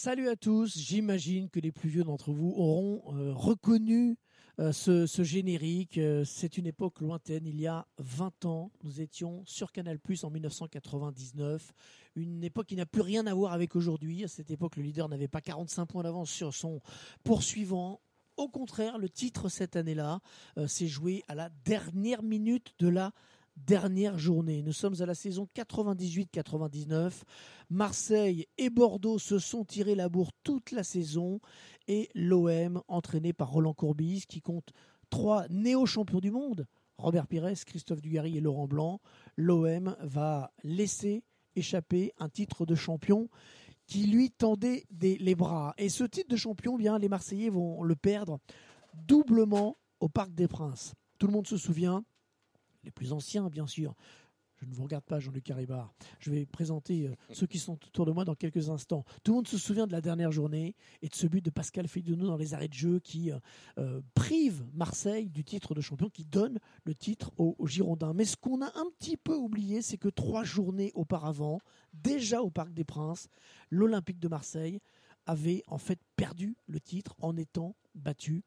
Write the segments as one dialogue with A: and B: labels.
A: Salut à tous, j'imagine que les plus vieux d'entre vous auront euh, reconnu euh, ce, générique. Euh, c'est une époque lointaine, il y a 20 ans. Nous étions sur Canal en 1999. Une époque qui n'a plus rien à voir avec aujourd'hui. À cette époque, le leader n'avait pas 45 points d'avance sur son poursuivant. Au contraire, le titre cette année-là s'est joué à la dernière minute de la dernière journée. Nous sommes à la saison 98-99. Marseille et Bordeaux se sont tirés la bourre toute la saison et l'OM, entraîné par Roland Courbis, qui compte trois néo-champions du monde, Robert Pires, Christophe Dugarry et Laurent Blanc, l'OM va laisser échapper un titre de champion qui lui tendait les bras. Et ce titre de champion, eh bien, les Marseillais vont le perdre doublement au Parc des Princes. Tout le monde se souvient, les plus anciens bien sûr. Je ne vous regarde pas, Jean-Luc Caribard. Je vais présenter euh, ceux qui sont autour de moi dans quelques instants. Tout le monde se souvient de la dernière journée et de ce but de Pascal Feydenou dans les arrêts de jeu qui euh, euh, prive Marseille du titre de champion, qui donne le titre aux, aux Girondins. Mais ce qu'on a un petit peu oublié, c'est que trois journées auparavant, déjà au Parc des Princes, l'Olympique de Marseille avait en fait perdu le titre en étant battu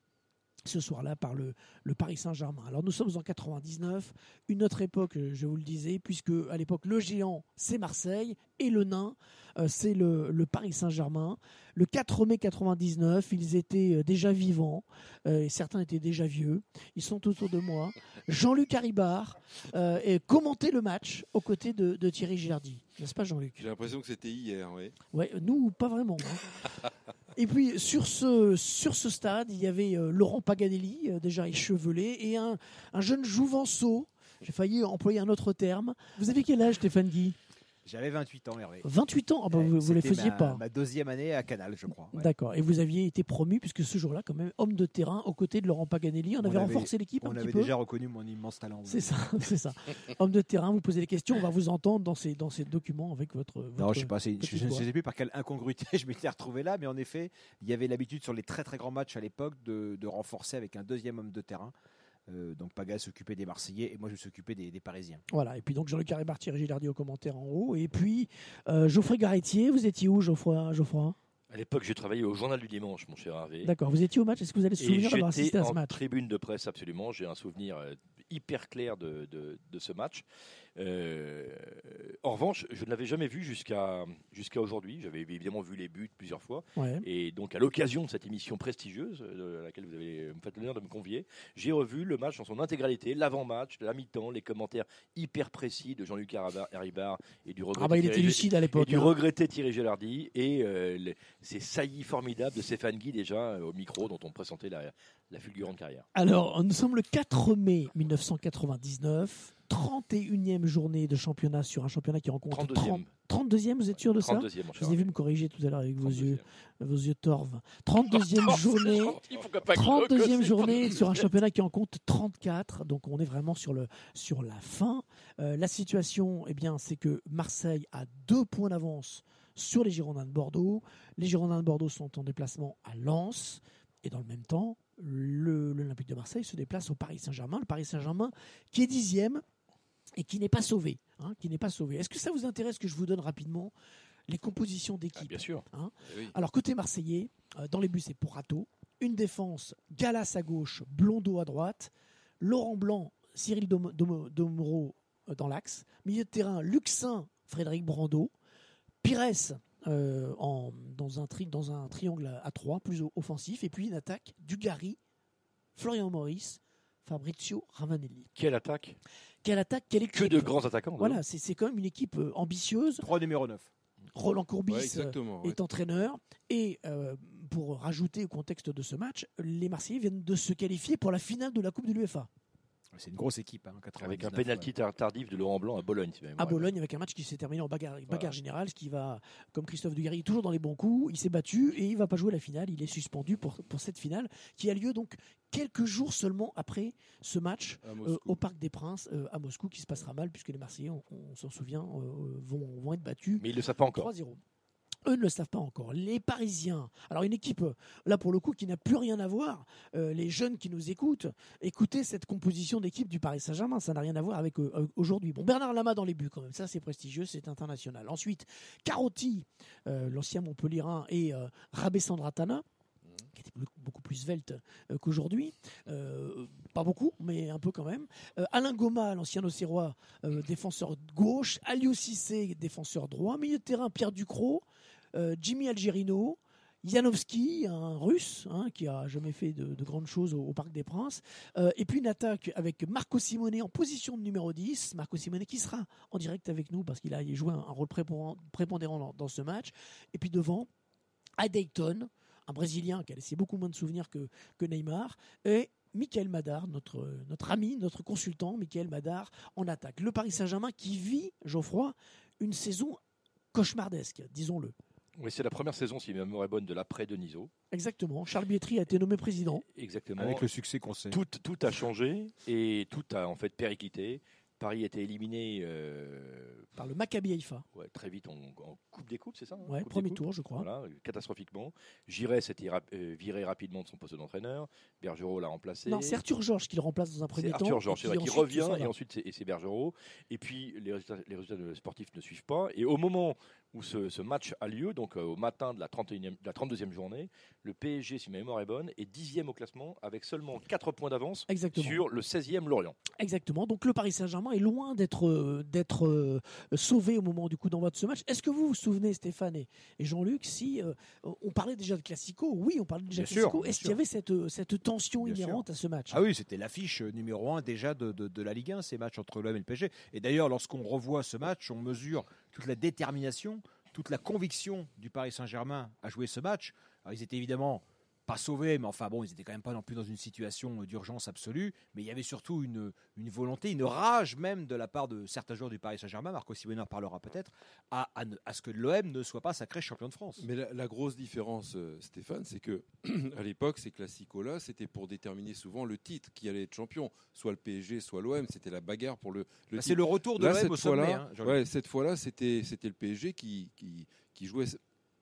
A: ce soir-là par le, le Paris Saint-Germain. Alors nous sommes en 99, une autre époque, euh, je vous le disais, puisque à l'époque le géant c'est Marseille et le nain euh, c'est le, le Paris Saint-Germain. Le 4 mai 99, ils étaient euh, déjà vivants euh, et certains étaient déjà vieux. Ils sont autour de moi. Jean-Luc Haribard euh, et commentait le match aux côtés de, de Thierry Gilardi. N'est-ce pas Jean-Luc?
B: J'ai l'impression que c'était hier, oui.
A: Ouais, nous, pas vraiment. hein. Et puis sur ce, sur ce stade, il y avait euh, Laurent Paganelli, euh, déjà échevelé, et un, un jeune jouvenceau. J'ai failli employer un autre terme. Vous avez quel âge, Stéphane Guy?
C: J'avais 28 ans, Hervé.
A: 28 ans? Ah bah, Vous ne les faisiez
C: ma-
A: pas.
C: Ma deuxième année à Canal, je crois. ouais.
A: D'accord. Et vous aviez été promu, puisque ce jour-là, quand même, homme de terrain aux côtés de Laurent Paganelli. On,
C: On
A: avait renforcé l'équipe un
C: On
A: petit
C: avait
A: peu.
C: déjà reconnu mon immense talent.
A: C'est ça, c'est ça. Homme de terrain, vous posez des questions, on va vous entendre dans ces, dans ces documents avec votre.
C: Non, je sais pas. Je, ne sais plus par quelle incongruité je m'étais retrouvé là, mais en effet, il y avait l'habitude sur les très très grands matchs à l'époque de, de renforcer avec un deuxième homme de terrain. Euh, donc Paga s'occupait des Marseillais et moi je m'occupais des, des Parisiens.
A: Voilà. Et puis donc Jean-Luc Carré Thierry Gilardi au commentaire en haut. Et puis euh, Geoffrey Garretier, vous étiez où, Geoffroy, Geoffroy?
D: À l'époque, j'ai travaillé au Journal du Dimanche, mon cher Hervé.
A: D'accord. Vous étiez au match? Est-ce que vous avez le
D: Et
A: souvenir d'avoir assisté
D: j'étais
A: à ce
D: en
A: match?
D: tribune de presse, absolument. J'ai un souvenir euh, hyper clair de, de, de ce match. Euh, en revanche, je ne l'avais jamais vu jusqu'à jusqu'à aujourd'hui. J'avais évidemment vu les buts plusieurs fois.
A: Ouais.
D: Et donc, à l'occasion de cette émission prestigieuse, euh, à laquelle vous avez fait l'honneur de me convier, j'ai revu le match dans son intégralité, l'avant-match, la mi-temps, les commentaires hyper précis de Jean-Luc Haribar- et du regretté
A: Ah bah il était
D: Thierry-
A: lucide à
D: et
A: l'époque.
D: du
A: hein.
D: regretté Thierry Gelardi et euh, les- ces saillies formidables de Stéphane Guy déjà au micro dont on présentait la, la fulgurante carrière.
A: Alors, nous sommes le 4 mai 1999, 31e journée de championnat sur un championnat qui rencontre
D: 32e.
A: 30 32e, vous êtes sûr de ça
D: 32e, mon
A: Je vous ai vu me corriger tout à l'heure avec vos
D: 32e.
A: yeux, vos yeux torves. 32e journée.
D: gentil, pourquoi pas que-
A: 32e
D: que-
A: journée sur un championnat qui en compte 34, donc on est vraiment sur, le, sur la fin. Euh, la situation, eh bien, c'est que Marseille a deux points d'avance sur les Girondins de Bordeaux. Les Girondins de Bordeaux sont en déplacement à Lens. Et dans le même temps, l'Olympique de Marseille se déplace au Paris Saint-Germain. Le Paris Saint-Germain qui est dixième et qui n'est pas sauvé. hein, qui n'est pas sauvé. Est-ce que ça vous intéresse que je vous donne rapidement les compositions
D: Ah,
A: d'équipe
D: bien sûr.
A: hein
B: Eh oui.
A: alors côté marseillais, euh, dans les buts c'est Porato, une défense Galas à gauche, Blondeau à droite, Laurent Blanc, Cyril Dom- Dom- Domero euh, dans l'axe, milieu de terrain Luxin, Frédéric Brando, Pires euh, en, dans, un tri- dans un triangle à, à trois, plus o- offensif, et puis une attaque Dugarry, Florian Maurice, Fabrizio Ravanelli.
D: Quelle attaque?
A: Quelle attaque, quelle
D: Que
A: équipe
D: de grands attaquants.
A: Voilà, c'est c'est quand même une équipe euh, ambitieuse.
C: 3 numéro 9.
A: Roland Courbis
B: Ouais,
A: euh,
B: ouais.
A: est entraîneur. Et euh, pour rajouter au contexte de ce match, les Marseillais viennent de se qualifier pour la finale de la Coupe de l'UEFA
C: C'est une grosse équipe. Hein,
D: Avec un
C: 99,
D: pénalty
C: ouais.
D: tar- tardif de Laurent Blanc à Bologne. si
A: à Bologne avec un match qui s'est terminé en bagarre, générale, ce qui va, comme Christophe Dugarry, est toujours dans les bons coups. Il s'est battu et il va pas jouer la finale. Il est suspendu pour, pour cette finale qui a lieu donc quelques jours seulement après ce match euh, au Parc des Princes euh, à Moscou qui se passera mal puisque les Marseillais, on, on s'en souvient, euh, vont, vont être battus
D: Mais il ne le sait pas encore.
A: 3-0. Eux ne le savent pas encore. Les Parisiens, alors une équipe, euh, là pour le coup, qui n'a plus rien à voir, euh, les jeunes qui nous écoutent, écoutez cette composition d'équipe du Paris Saint-Germain, ça n'a rien à voir avec euh, aujourd'hui. Bon, Bernard Lama dans les buts quand même, ça c'est prestigieux, c'est international. Ensuite, Carotti, euh, l'ancien Montpellierin, et euh, Rabé Sandratana qui était beaucoup- plus svelte euh, qu'aujourd'hui. Euh, pas beaucoup, mais un peu quand même. Euh, Alain Goma, l'ancien Auxerrois, euh, défenseur gauche. Aliou Cissé, défenseur droit. Milieu de terrain, Pierre Ducrot. Euh, Jimmy Algerino. Yanovski, un russe hein, qui a jamais fait de, de grandes choses au, Parc des Princes. Euh, et puis une attaque avec Marco Simone en position de numéro 10. Marco Simone qui sera en direct avec nous parce qu'il a joué un, rôle prépondérant, dans, ce match. Et puis devant, à un Brésilien qui a laissé beaucoup moins de souvenirs que, Neymar, et Michael Madar, notre, notre ami, notre consultant, Michael Madar, en attaque. Le Paris Saint-Germain qui vit, Geoffroy, une saison cauchemardesque, disons-le.
D: Oui, c'est la première saison, si ma mémoire est bonne, de l'après Deniso.
A: Exactement. Charles Bietri a été nommé président.
D: Exactement.
C: Avec le succès qu'on sait.
D: Tout, tout a changé et tout a en fait périclité. Paris a été éliminé euh,
A: par le Maccabi Haïfa.
D: ouais, très vite en, en Coupe des Coupes, c'est ça hein, des
A: premier tour, je crois.
D: Voilà, catastrophiquement. Giresse s'était rap- euh, viré rapidement de son poste d'entraîneur. Bergerot l'a remplacé.
A: Non, c'est Arthur Georges qui le remplace dans un premier
D: C'est
A: temps.
D: Arthur Georges,
A: et
D: c'est vrai, qui revient et ensuite c'est, Bergerot. Et puis les résultats, les résultats de- sportifs ne suivent pas. Et au moment où ce, ce match a lieu, donc euh, au matin de la, 31e, de la 32e journée, le PSG, si ma mémoire est bonne, est dixième au classement avec seulement 4 points d'avance
A: Exactement.
D: sur le 16e Lorient.
A: Exactement. Donc le Paris Saint-Germain est loin d'être euh, d'être euh, sauvé au moment du coup d'envoi de ce match. Est-ce que vous vous souvenez, Stéphane et, et Jean-Luc, si euh, on parlait déjà de Classico? Oui, on parlait déjà
C: Bien
A: de Classico.
C: bien
A: Est-ce qu'il y avait cette, cette tension
C: Bien
A: inhérente à ce match?
C: Ah oui, c'était l'affiche numéro un déjà de, de- de la Ligue 1, ces matchs entre l'OM et le PSG. Et d'ailleurs, lorsqu'on revoit ce match, on mesure toute la détermination, toute la conviction du Paris Saint-Germain à jouer ce match. Alors, ils étaient évidemment pas sauvés, mais enfin bon, ils étaient quand même pas non plus dans une situation d'urgence absolue. Mais il y avait surtout une, une volonté, une rage même de la part de certains joueurs du Paris Saint-Germain, Marco Simone en parlera peut-être, à, à à ce que l'OM ne soit pas sacré champion de France.
B: Mais la, la grosse différence, euh, Stéphane, c'est que à l'époque, ces classicos-là, c'était pour déterminer souvent le titre qui allait être champion. Soit le PSG, soit l'OM. C'était la bagarre pour le, le
C: Bah, c'est le retour de
B: Là,
C: l'OM
B: cette
C: au sommet.
B: fois-là,
C: hein,
B: ouais, cette fois-là, c'était c'était le PSG qui, qui, qui jouait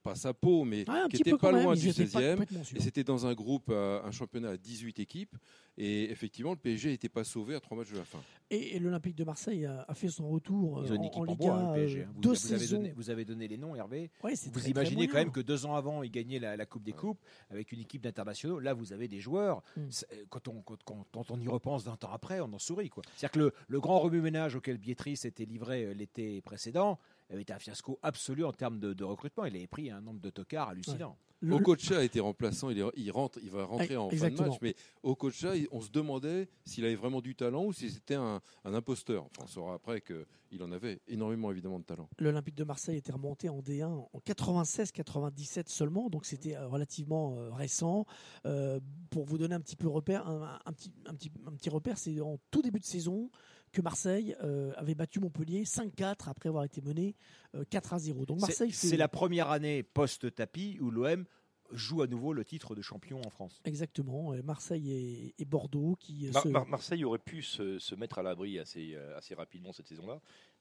B: pas sa peau, mais
A: un
B: qui était pas
A: même,
B: loin du
A: étaient pas
B: 16e.
A: complètement sûrs.
B: Et c'était dans un groupe, euh, un championnat à 18 équipes. Et effectivement, le PSG n'était pas sauvé à trois matchs de la fin.
A: Et, et l'Olympique de Marseille a, a fait son retour
C: Ils
A: euh,
C: ont une
A: en, en
C: en
A: Liga.
C: bois, hein,
A: euh,
C: hein. Vous,
A: deux
C: vous avez
A: saisons.
C: donné, vous avez donné les noms, Hervé.
A: Ouais,
C: Vous
A: très, très
C: imaginez quand même que deux ans avant, ils gagnaient la, la Coupe des Coupes avec une équipe d'internationaux. Là, vous avez des joueurs.
A: Mm.
C: euh, Quand, on, quand, quand- quand on y repense 20 ans après, on en sourit. quoi. C'est-à-dire que le, le grand remue-ménage auquel Bietri s'était livré l'été précédent avait été un fiasco absolu en termes de, de recrutement. Il avait pris un nombre de tocards hallucinant.
A: Le-
B: Okocha a été remplaçant, il, est- il rentre, il va rentrer en fin de
A: Exactement.
B: match, mais Okocha, on se demandait s'il avait vraiment du talent ou si c'était un, un imposteur. Enfin, on saura après qu'il en avait énormément évidemment de talent.
A: L'Olympique de Marseille était remonté en D1 en 96-97 seulement, donc c'était euh, relativement euh, récent. Euh, pour vous donner un petit peu repère, un, un petit, un, petit, un petit repère, c'est en tout début de saison que Marseille euh, avait battu Montpellier 5-4 après avoir été mené euh, 4 à 0. Donc
C: C'est
A: Marseille fait
C: c'est la première année post-tapis où l'OM joue à nouveau le titre de champion en France.
A: exactement euh, Marseille et, et Bordeaux qui euh,
D: Mar-
A: se-
D: Mar- Marseille aurait pu se, se mettre à l'abri assez, euh, assez rapidement cette saison-là,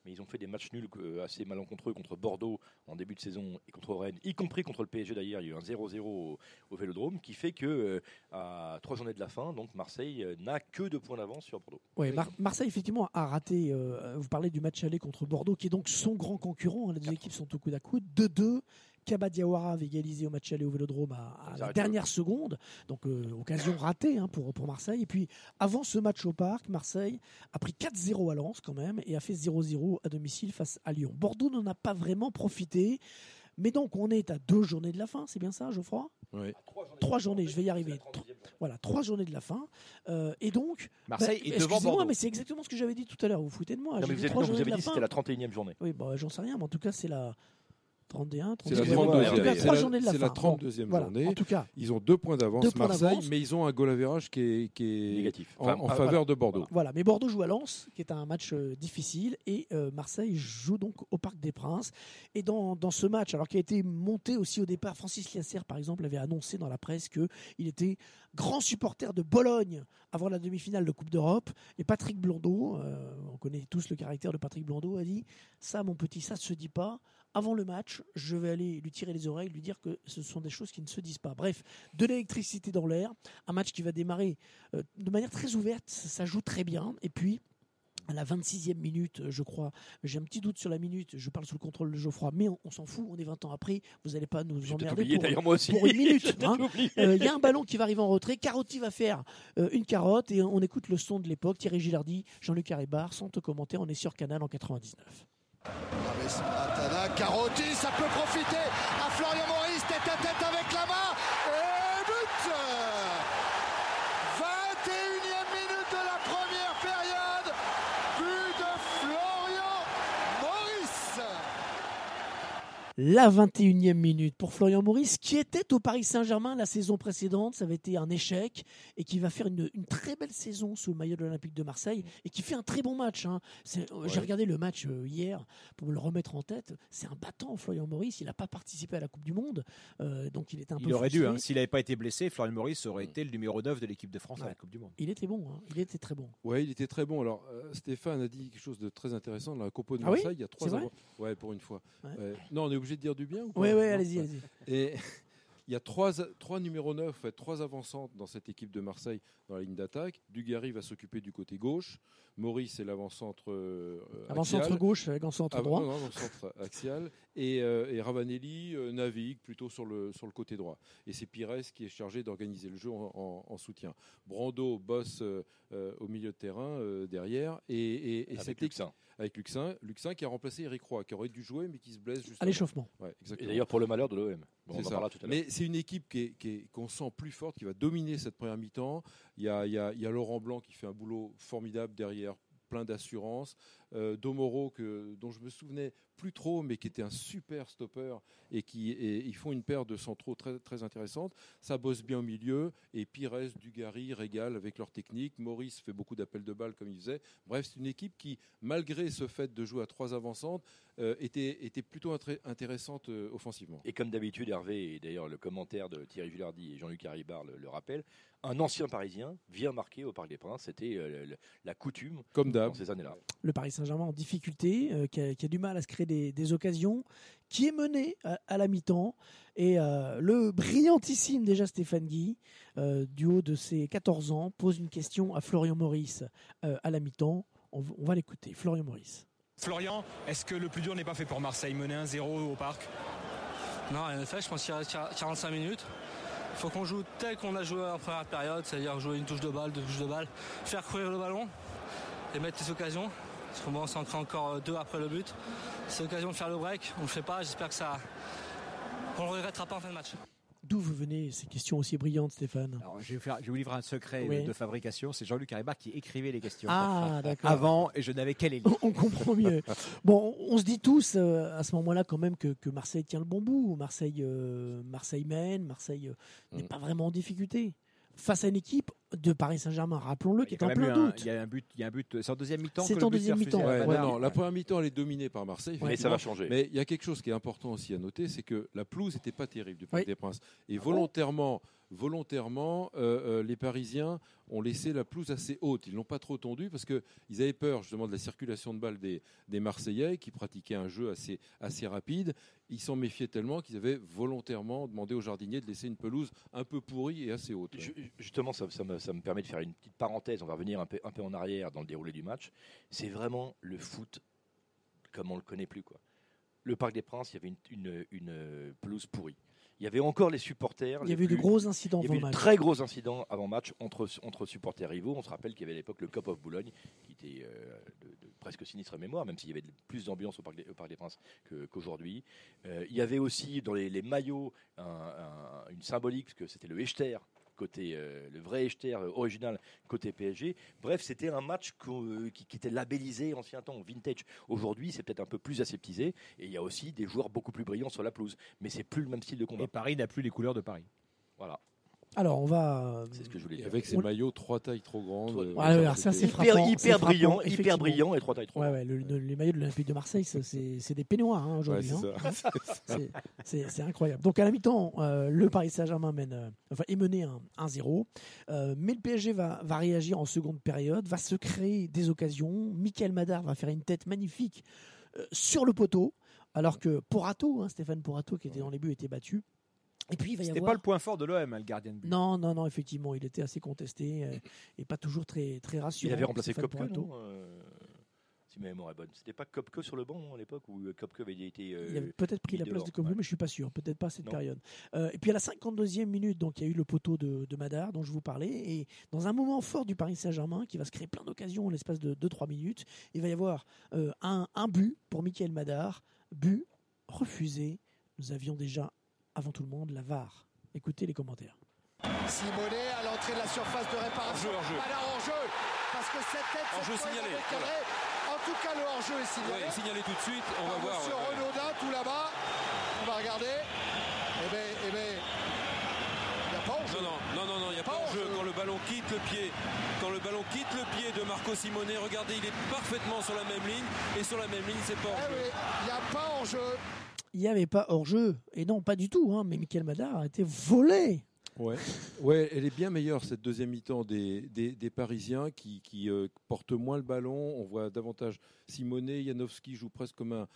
D: mais ils ont fait des matchs nuls euh, assez malencontreux contre Bordeaux en début de saison et contre Rennes, y compris contre le PSG d'ailleurs. Il y a eu un 0-0 au, au Vélodrome qui fait que euh, à trois journées de la fin, donc Marseille euh, n'a que deux points d'avance sur Bordeaux.
A: Ouais, Mar- Marseille effectivement a raté. vous parlez du match aller contre Bordeaux, qui est donc son grand concurrent. hein, les deux équipes sont au coude à coude. 2-2. Kaba Diawara avait égalisé au match aller au Vélodrome à, à la dernière seconde, donc euh, occasion ratée hein, pour, pour Marseille. Et puis avant ce match au parc, Marseille a pris 4-0 à Lens quand même et a fait 0-0 à domicile face à Lyon. Bordeaux n'en a pas vraiment profité, mais donc on est à deux journées de la fin, c'est bien ça, Geoffroy? Trois journées, je vais y arriver. Voilà, trois journées de la fin. Euh, et donc,
C: Marseille
A: bah,
C: est devant Bordeaux.
A: mais c'est exactement ce que j'avais dit tout à l'heure. Vous vous foutez de moi.
D: Non, mais vous avez, non, vous avez dit c'était la 31e journée.
A: Oui, bah, j'en sais rien, mais en tout cas, c'est la 31,
B: C'est la
A: 32e.
B: 32e.
A: En tout cas,
D: C'est
A: trois
B: la-
A: journées de la
B: c'est
A: fin.
B: la 32e
A: Bon, voilà.
B: journée.
A: En tout cas,
B: Ils ont deux points d'avance, Marseille, mais ils ont un goal average qui est, qui est
D: Négatif.
B: en,
D: Enfin,
B: en faveur de Bordeaux.
A: voilà. Mais Bordeaux joue à Lens, qui est un match euh, difficile, et euh, Marseille joue donc au Parc des Princes. Et dans, dans ce match, alors qui a été monté aussi au départ, Francis Liasser, par exemple, avait annoncé dans la presse qu'il était grand supporter de Bologne avant la demi-finale de Coupe d'Europe. Et Patrick Blondeau, euh, on connaît tous le caractère de Patrick Blondeau, a dit Ça, mon petit, ça ne se dit pas. Avant le match, je vais aller lui tirer les oreilles, lui dire que ce sont des choses qui ne se disent pas. Bref, de l'électricité dans l'air, un match qui va démarrer euh, de manière très ouverte, ça, joue très bien. Et puis, à la 26e minute, je crois. J'ai un petit doute sur la minute. Je parle sous le contrôle de Geoffroy, mais on, on s'en fout. On est 20 ans après. Vous n'allez pas nous emmerder
D: oublié
A: pour,
D: d'ailleurs moi aussi.
A: pour une minute, hein. euh, Il y a un ballon qui va arriver en retrait. Carotti va faire euh, une carotte et on écoute le son de l'époque. Thierry Gilardi, Jean-Luc Haribar, sans te commenter. On est sur Canal en 99.
E: Atana, Carotti, ça peut profiter à Florian Maurice, tête à tête avec la main, et but 21e minute de la première période, but de Florian Maurice
A: La 21e minute pour Florian Maurice, qui était au Paris Saint-Germain la saison précédente. Ça avait été un échec et qui va faire une, une très belle saison sous le maillot de l'Olympique de Marseille et qui fait un très bon match. hein. Euh, J'ai regardé le match euh, hier pour me le remettre en tête. C'est un battant, Florian Maurice. Il n'a pas participé à la Coupe du Monde, euh, donc il est un peu
C: Il aurait dû, hein. s'il n'avait pas été blessé, Florian Maurice aurait
B: Mm.
C: été le numéro 9 de l'équipe de France à la Coupe du Monde.
A: Il était bon, hein. il était très bon.
B: Ouais, il était très bon. Alors, euh, Stéphane a dit quelque chose de très intéressant dans la Compo de
A: Ah oui
B: Marseille. il y a trois
A: C'est vrai
B: avant- Ouais, pour une fois.
A: Ouais.
B: Ouais. Non, on est obligé de dire du bien ou
A: Oui, oui, allez-y, allez-y.
B: Et il y a trois, trois numéros 9, en fait, trois avancantes dans cette équipe de Marseille dans la ligne d'attaque. Dugarry va s'occuper du côté gauche. Maurice est l'avant-centre euh,
A: Avant
B: axial.
A: centre gauche avec un centre
B: Ah,
A: droit.
B: non, avant-centre axial. Et, euh, et Ravanelli euh, navigue plutôt sur le, sur le côté droit. Et c'est Pires qui est chargé d'organiser le jeu en, en- en soutien. Brando bosse euh, euh, au milieu de terrain euh, derrière. Et, et, et
D: Avec
B: cette
D: Luxin.
B: Avec Luxin, Luxin qui a remplacé Eric Roy, qui aurait dû jouer mais qui se blesse juste
A: À l'échauffement.
B: Ouais,
D: Et d'ailleurs pour le malheur de l'OM. Bon,
B: C'est
D: on en
B: ça.
D: parlera tout à l'heure.
B: Mais c'est une équipe qui est- qui est- qu'on sent plus forte, qui va dominer cette première mi-temps. Il y a, il y a- il y a Laurent Blanc qui fait un boulot formidable derrière, plein d'assurance. Euh, Domoro, que, dont je me souvenais plus trop, mais qui était un super stopper et qui et ils font une paire de centraux très, très intéressante. Ça bosse bien au milieu et Pires, Dugarry régale avec leur technique. Maurice fait beaucoup d'appels de balles comme il faisait. Bref, c'est une équipe qui, malgré ce fait de jouer à trois avancantes, euh, était, était plutôt intéressante euh, offensivement.
D: Et comme d'habitude, Hervé, et d'ailleurs le commentaire de Thierry Gilardi et Jean-Luc Haribar le, le rappellent, un ancien Parisien vient marquer au Parc des Princes. C'était euh, la coutume
B: Comme
D: dans ces années-là.
A: le Paris Saint-Germain en difficulté, euh, qui, a, qui a du mal à se créer des, des occasions, qui est mené à, à la mi-temps. Et euh, le brillantissime déjà Stéphane Guy, euh, du haut de ses 14 ans, pose une question à Florian Maurice euh, à la mi-temps. On, va l'écouter. Florian Maurice.
F: Florian, est-ce que le plus dur n'est pas fait pour Marseille? Mener 1-0 au parc?
G: Non, rien n'est fait. Je pense qu'il reste 45 minutes. Il faut qu'on joue tel qu'on a joué en première période, c'est-à-dire jouer une touche de balle, deux touches de balle, faire courir le ballon et mettre les occasions. Parce qu'on s'en crée encore euh, deux après le but. C'est l'occasion de faire le break. On ne le fait pas. J'espère que ça. On ne le regrettera pas en fin de match.
A: D'où vous venez ces questions aussi brillantes, Stéphane?
C: Alors, je vais vous, faire- je vais vous livrer un secret
A: Oui.
C: de fabrication. C'est Jean-Luc Haribar qui écrivait les questions.
A: Ah, d'accord.
C: Avant, et je n'avais qu'à les lire.
A: On comprend mieux. Bon, on se dit tous euh, à ce moment-là quand même que, que Marseille tient le bon bout. Marseille, euh, Marseille mène, Marseille euh, n'est
B: Mm.
A: pas vraiment en difficulté. Face à une équipe de Paris Saint-Germain, rappelons-le, qui est en plein doute.
C: Il y a un but. Il y a un but. C'est en deuxième mi-temps.
A: C'est
C: que le
A: en deuxième mi-temps,
B: Ouais,
A: ouais.
B: non, la première mi-temps, elle est dominée par Marseille.
D: Mais ça va changer.
B: Mais il y a quelque chose qui est important aussi à noter, c'est que la pelouse n'était pas terrible du Parc
A: Oui.
B: des Princes. Et volontairement, volontairement euh, euh, les Parisiens ont laissé la pelouse assez haute. Ils l'ont pas trop tendue parce qu'ils avaient peur justement de la circulation de balles des, des Marseillais qui pratiquaient un jeu assez, assez rapide. Ils s'en méfiaient tellement qu'ils avaient volontairement demandé aux jardiniers de laisser une pelouse un peu pourrie et assez haute.
D: Ju- Justement, ça, ça me, ça me permet de faire une petite parenthèse. On va revenir un peu, un peu en arrière dans le déroulé du match. C'est vraiment le foot comme on le connaît plus. Quoi. Le Parc des Princes, il y avait une- une pelouse pourrie. Il y avait encore les supporters.
A: Il y avait eu de gros incidents
D: Il y
A: avant
D: avait eu de
A: match.
D: très gros incidents avant match entre, entre supporters rivaux. On se rappelle qu'il y avait à l'époque le Cup of Boulogne, qui était euh, de, de presque sinistre mémoire, même s'il y avait plus d'ambiance au Parc des, au Parc des Princes qu'aujourd'hui. Euh, il y avait aussi dans les, les maillots un- un- une symbolique, parce que c'était le Echter, côté, euh, le vrai Echter euh, original côté PSG. Bref, c'était un match euh, qui, qui était labellisé ancien temps, vintage. Aujourd'hui, c'est peut-être un peu plus aseptisé, et il y a aussi des joueurs beaucoup plus brillants sur la pelouse. Mais c'est plus le même style de combat.
C: Et Paris n'a plus les couleurs de Paris.
D: Voilà,
A: Alors, on va.
D: c'est ce que je voulais
B: Et
D: dire.
B: avec ces
A: On-
B: maillot trois tailles trop grandes. Euh,
A: Ouais, alors ça, c'est frappant,
D: hyper,
A: frappant,
D: brillant, hyper brillant et trois tailles trop.
A: Ouais, ouais, le- le- les maillots de l'Olympique de Marseille, c'est des peignoirs hein,
B: Ouais,
A: aujourd'hui.
B: c'est
A: hein.
B: ça.
A: C'est- incroyable. Donc à la mi-temps, euh, le Paris Saint-Germain mène, euh, enfin, est mené un 1-0. Euh, mais le PSG va, va réagir en seconde période, va se créer des occasions. Michael Madar va faire une tête magnifique euh, sur le poteau. alors que Porato, hein, Stéphane Porato qui était dans les buts, était battu. Et puis il va y
C: C'était
A: avoir.
C: pas le point fort de l'OM, hein, le gardien de but.
A: Non, non, non, effectivement, il était assez contesté euh, et pas toujours très, très rassurant.
D: Il avait remplacé Kopke, non euh, Si ma mémoire est bonne. C'était pas Kopke sur le banc à l'époque où euh, Kopke avait été. euh,
A: Il avait peut-être pris la place de Kopke,
D: ouais.
A: mais je suis pas sûr. Peut-être pas à cette
D: Non.
A: période. Euh, et puis à la 52e minute, donc il y a eu le poteau de, de Madar dont je vous parlais. Et dans un moment fort du Paris Saint-Germain, qui va se créer plein d'occasions en l'espace de 2-3 minutes, il va y avoir euh, un, un but pour Michael Madar. But refusé. Nous avions déjà, avant tout le monde, la VAR. Écoutez les commentaires.
E: Simonet à l'entrée de la surface de réparation.
F: Hors-jeu, hors-jeu.
E: Pas là, hors-jeu. Parce que cette tête, fois, il
F: signalé.
E: En tout cas, le hors-jeu est signalé.
F: Ouais, signalé tout de suite, on va voir.
E: Monsieur Renaudin, tout là-bas. On va regarder. Eh ben, eh ben, il n'y a pas hors-jeu.
F: Non, non, non, non, non, il n'y a
E: Pas
F: pas jeu.
E: jeu.
F: Quand le ballon quitte le pied, quand le ballon quitte le pied de Marco Simone, regardez, il est parfaitement sur la même ligne. Et sur la même ligne, c'est pas en
E: Eh
F: jeu.
E: oui, il n'y a pas hors-jeu.
A: Il n'y avait pas hors-jeu. Et non, pas du tout. hein, mais Michael Madar a été volé.
B: Ouais. ouais, elle est bien meilleure cette deuxième mi-temps des, des, Parisiens qui, qui euh, portent moins le ballon. On voit davantage Simonet, Janowski joue presque comme un-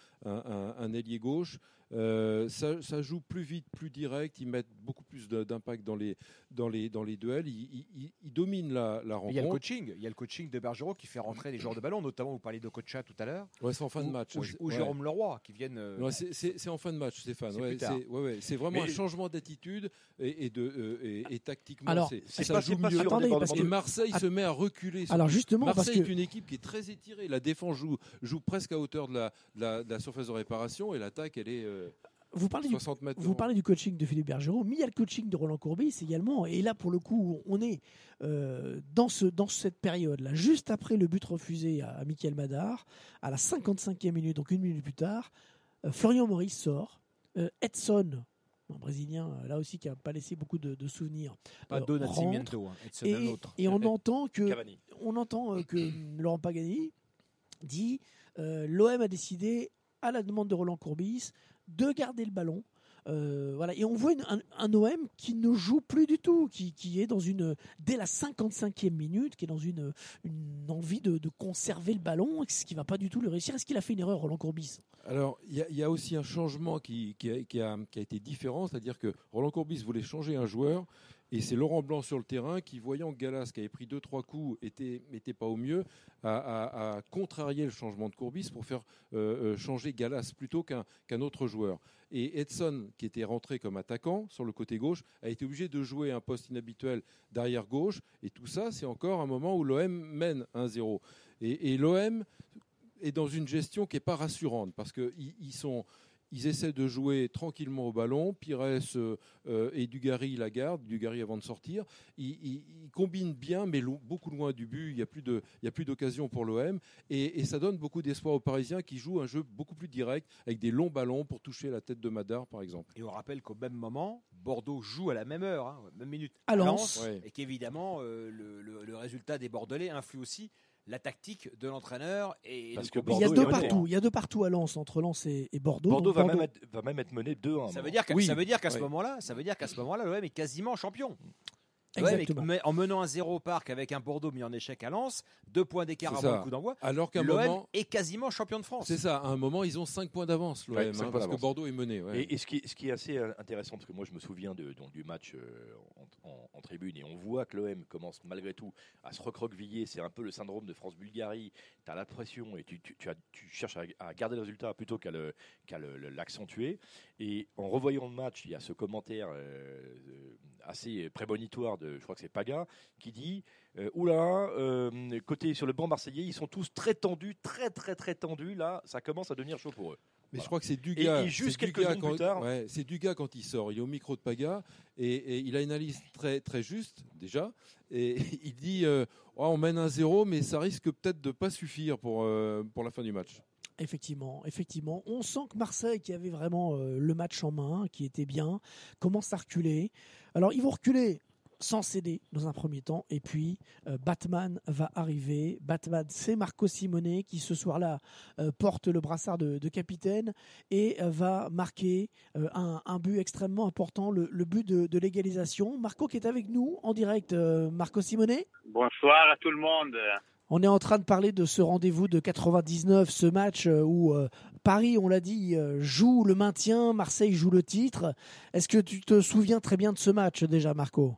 B: un ailier gauche. Euh, ça, ça joue plus vite, plus direct. Ils mettent beaucoup plus d'impact dans les, dans, les, dans les duels. Ils, ils- ils- ils dominent la, la
C: Il y a le
B: rencontre.
C: coaching, il y a le coaching de Bergerot qui fait rentrer les joueurs de ballon, notamment vous parliez de Kocha tout à l'heure,
B: Ouais, c'est en fin de
C: ou-
B: match.
C: ou, ou
B: Ouais.
C: Jérôme Leroy qui viennent. euh,
B: Ouais, c'est- en fin de match, Stéphane.
C: C'est
B: Ouais, vraiment
D: Mais-
B: un changement d'attitude et, et de, euh, et, et tactiquement,
A: Alors,
B: c'est- ça
D: pas,
B: joue
D: pas
B: mieux.
A: Attendez, parce
B: Et
A: que-
B: Marseille se met à reculer.
A: Alors justement, parce
B: Marseille
A: que
B: est une équipe qui est très étirée. La défense joue, joue presque à hauteur de la, de la, de la surface de réparation et l'attaque, elle est euh,
A: vous parlez du
B: 60 mètres.
A: Vous parlez du coaching de Philippe Bergerot, mais il y a le coaching de Roland Courbis également. Et là, pour le coup, on est euh, dans, ce, dans cette période-là, juste après le but refusé à, à Michael Madar, à la 55e minute, donc une minute plus tard, euh, Florian Maurice sort. Euh, Edson, un Brésilien, euh, là aussi, qui n'a pas laissé beaucoup de, de souvenirs.
C: pas
A: euh,
C: de
A: rentre.
C: Hein, Edson, un
A: Et,
C: autre.
A: et on entend que
D: Cavani.
A: on entend euh, que Laurent Pagani dit euh, l'OM a décidé, à la demande de Roland Courbis, de garder le ballon. Euh, voilà. Et on voit un, OM qui ne joue plus du tout, qui, qui est dans une, dès la 55e minute, qui est dans une, une envie de, de conserver le ballon, ce qui ne va pas du tout le réussir. Est-ce qu'il a fait une erreur, Roland Courbis?
B: Alors, il y, a- aussi un changement qui, qui a- qui a été différent, c'est-à-dire que Roland Courbis voulait changer un joueur. Et c'est Laurent Blanc sur le terrain qui, voyant que Galas, qui avait pris deux trois coups, était, était pas au mieux, a, contrarié le changement de Courbis pour faire euh, euh, changer Galas plutôt qu'un autre joueur. Et Edson, qui était rentré comme attaquant sur le côté gauche, a été obligé de jouer un poste inhabituel d'arrière gauche. Et tout ça, c'est encore un moment où l'OM mène 1-0. Et, et l'OM est dans une gestion qui n'est pas rassurante parce qu'ils ils sont. Ils essaient de jouer tranquillement au ballon. Pires euh, et Dugarry la garde, Dugarry avant de sortir. Ils, ils- ils combinent bien, mais lo- beaucoup loin du but. Il n'y a plus de- il y a plus d'occasion pour l'OM. Et, et ça donne beaucoup d'espoir aux Parisiens qui jouent un jeu beaucoup plus direct, avec des longs ballons pour toucher la tête de Madar, par exemple.
C: Et on rappelle qu'au même moment, Bordeaux joue à la même heure, hein, même minute,
A: À Lens.
B: Ouais.
C: et qu'évidemment, euh, le, le- le résultat des Bordelais influe aussi la tactique de l'entraîneur. Et
D: Parce que.
A: Il y a
D: Bordeaux
A: deux partout. Il y a deux partout à Lens, entre Lens et, et Bordeaux.
D: Bordeaux va, Même être, va même être mené 2 1
C: Ça veut dire qu'à
B: Oui.
C: ça veut dire qu'à ce moment-là, ça veut dire qu'à ce moment-là, l'OM est quasiment champion.
A: Exactement.
C: mais en menant un 0 au parc avec un Bordeaux mis en échec à Lens, deux points d'écart avant le coup d'envoi.
B: Alors qu'à un
C: L'OM
B: moment.
C: est quasiment champion de France.
B: C'est ça, à un moment, ils ont 5 points d'avance, l'OM,
D: Ouais,
B: hein,
D: cinq
B: parce que. Bordeaux est mené. ouais.
D: Et, et ce, qui, ce qui est assez euh, intéressant, parce que moi je me souviens de, donc, du match euh, en, en- en tribune et on voit que l'OM commence malgré tout à se recroqueviller. C'est un peu le syndrome de France-Bulgarie. Tu as la pression et tu, tu- tu as- tu cherches à, à garder le résultat plutôt qu'à le- qu'à le- le- l'accentuer. Et en revoyant le match, il y a ce commentaire euh, euh, assez prémonitoire de, je crois que c'est Paga, qui dit euh, Oula, euh, côté sur le banc marseillais, ils sont tous très tendus, très très très tendus. Là, ça commence à devenir chaud pour eux.
B: Mais
D: Voilà.
B: je crois que c'est Dugas.
D: Et- et juste quelques
B: Dugas
D: secondes plus
B: quand-
D: tard-
B: ouais, c'est Dugas quand il sort. Il est au micro de Paga et, et il a une analyse très, très juste déjà. Et il dit euh, Oh, on mène un 0 mais ça risque peut-être de pas suffire pour, euh, pour la fin du match.
A: Effectivement, effectivement. On sent que Marseille, qui avait vraiment euh, le match en main, qui était bien, commence à reculer. Alors, ils vont reculer sans céder dans un premier temps. Et puis, euh, Batman va arriver. Batman, c'est Marco Simone qui, ce soir-là, euh, porte le brassard de, de capitaine et euh, va marquer un, un but extrêmement important, le, le but de, de l'égalisation. Marco qui est avec nous en direct. Marco Simone
H: Bonsoir à tout le monde.
A: on est en train de parler de ce rendez-vous de 99, ce match où Paris, on l'a dit, joue le maintien, Marseille joue le titre. Est-ce que tu te souviens très bien de ce match déjà, Marco?